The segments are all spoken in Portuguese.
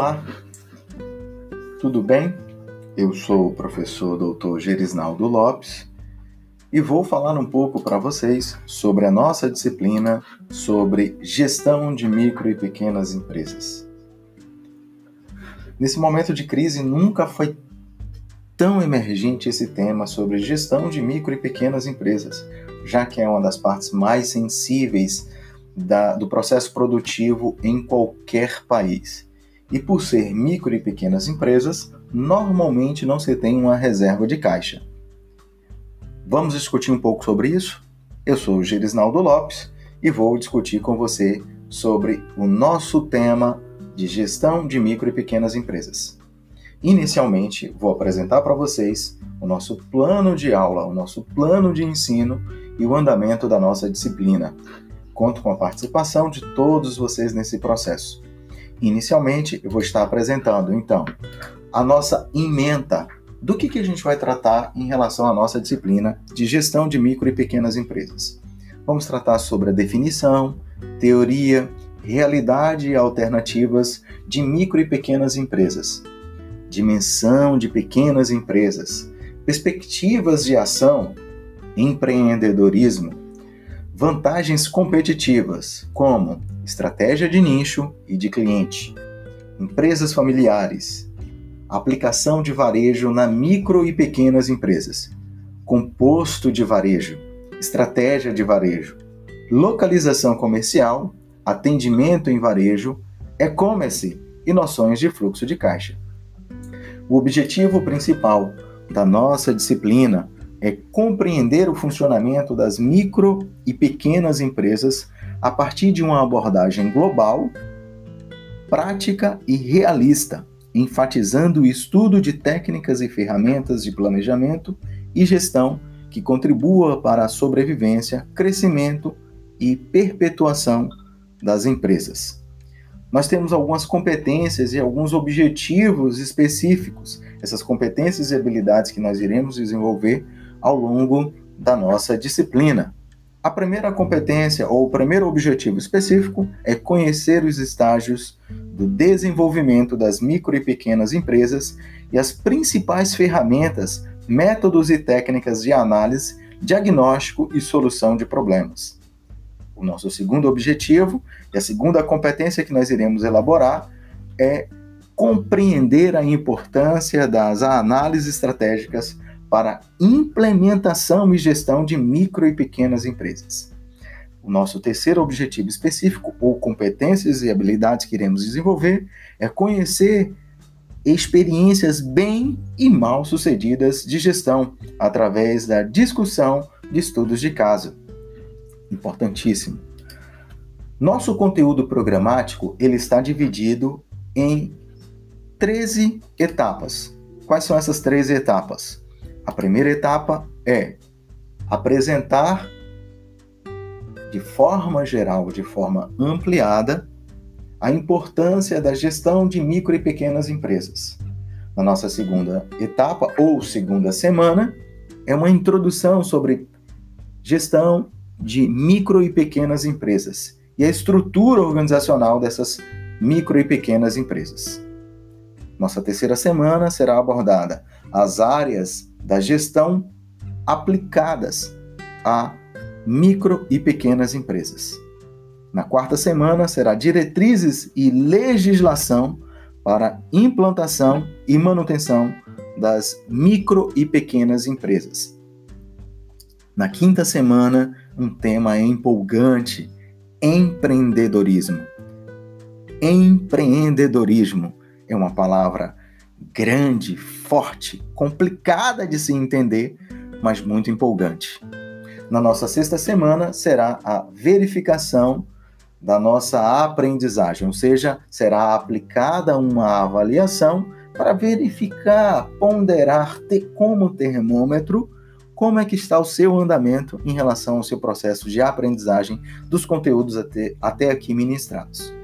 Olá, tudo bem? Eu sou o professor Dr. Gerisnaldo Lopes e vou falar um pouco para vocês sobre a nossa disciplina sobre gestão de micro e pequenas empresas. Nesse momento de crise, nunca foi tão emergente esse tema sobre gestão de micro e pequenas empresas, já que é uma das partes mais sensíveis da, do processo produtivo em qualquer país. E por ser micro e pequenas empresas, normalmente não se tem uma reserva de caixa. Vamos discutir um pouco sobre isso? Eu sou o Gerisnaldo Lopes e vou discutir com você sobre o nosso tema de gestão de micro e pequenas empresas. Inicialmente, vou apresentar para vocês o nosso plano de aula, o nosso plano de ensino e o andamento da nossa disciplina. Conto com a participação de todos vocês nesse processo. Inicialmente, eu vou estar apresentando, então, a nossa ementa. Do que, que a gente vai tratar em relação à nossa disciplina de gestão de micro e pequenas empresas. Vamos tratar sobre a definição, teoria, realidade e alternativas de micro e pequenas empresas, dimensão de pequenas empresas, perspectivas de ação, empreendedorismo, vantagens competitivas, como estratégia de nicho e de cliente, empresas familiares, aplicação de varejo na micro e pequenas empresas, composto de varejo, estratégia de varejo, localização comercial, atendimento em varejo, e-commerce e noções de fluxo de caixa. O objetivo principal da nossa disciplina é compreender o funcionamento das micro e pequenas empresas a partir de uma abordagem global, prática e realista, enfatizando o estudo de técnicas e ferramentas de planejamento e gestão que contribua para a sobrevivência, crescimento e perpetuação das empresas nós temos algumas competências e alguns objetivos específicos, essas competências e habilidades que nós iremos desenvolver ao longo da nossa disciplina. A primeira competência ou o primeiro objetivo específico é conhecer os estágios do desenvolvimento das micro e pequenas empresas e as principais ferramentas, métodos e técnicas de análise, diagnóstico e solução de problemas. O nosso segundo objetivo e a segunda competência que nós iremos elaborar é compreender a importância das análises estratégicas para implementação e gestão de micro e pequenas empresas. O nosso terceiro objetivo específico, ou competências e habilidades que iremos desenvolver, é conhecer experiências bem e mal sucedidas de gestão através da discussão de estudos de caso importantíssimo. Nosso conteúdo programático ele está dividido em 13 etapas. Quais são essas 13 etapas? A primeira etapa é apresentar de forma geral, de forma ampliada, a importância da gestão de micro e pequenas empresas. Na nossa segunda etapa, ou segunda semana, é uma introdução sobre gestão de micro e pequenas empresas e a estrutura organizacional dessas micro e pequenas empresas. Nossa terceira semana será abordada as áreas da gestão aplicadas a micro e pequenas empresas. Na quarta semana será diretrizes e legislação para implantação e manutenção das micro e pequenas empresas. Na quinta semana um tema empolgante: empreendedorismo. Empreendedorismo é uma palavra grande, forte, complicada de se entender, mas muito empolgante. Na nossa sexta semana será a verificação da nossa aprendizagem, ou seja, será aplicada uma avaliação para verificar, ponderar, ter como termômetro como é que está o seu andamento em relação ao seu processo de aprendizagem dos conteúdos até, até aqui ministrados.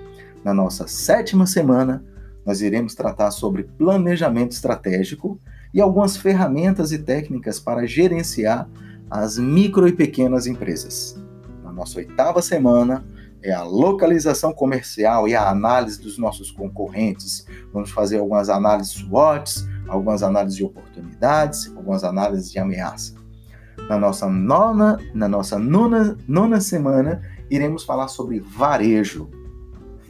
Na nossa sétima semana, nós iremos tratar sobre planejamento estratégico e algumas ferramentas e técnicas para gerenciar as micro e pequenas empresas. Na nossa oitava semana, é a localização comercial e a análise dos nossos concorrentes. Vamos fazer algumas análises SWOTs, algumas análises de oportunidades, algumas análises de ameaça. Na nossa nona, na nossa nona, nona semana, iremos falar sobre varejo.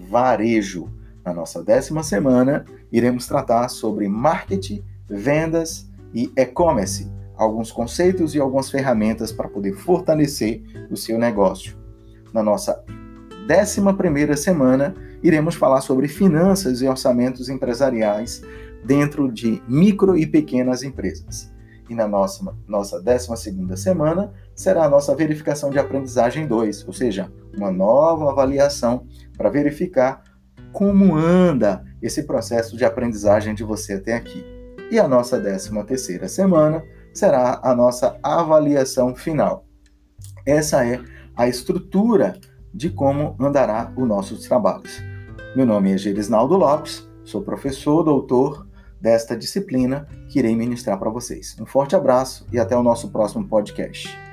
Varejo. Na nossa décima semana, iremos tratar sobre marketing, vendas e e-commerce, alguns conceitos e algumas ferramentas para poder fortalecer o seu negócio. Na nossa décima primeira semana, iremos falar sobre finanças e orçamentos empresariais dentro de micro e pequenas empresas. E na nossa, nossa 12 semana será a nossa verificação de aprendizagem 2, ou seja, uma nova avaliação para verificar como anda esse processo de aprendizagem de você até aqui. E a nossa 13 semana será a nossa avaliação final. Essa é a estrutura de como andará os nossos trabalhos. Meu nome é Gerisnaldo Lopes, sou professor, doutor desta disciplina que irei ministrar para vocês. Um forte abraço e até o nosso próximo podcast.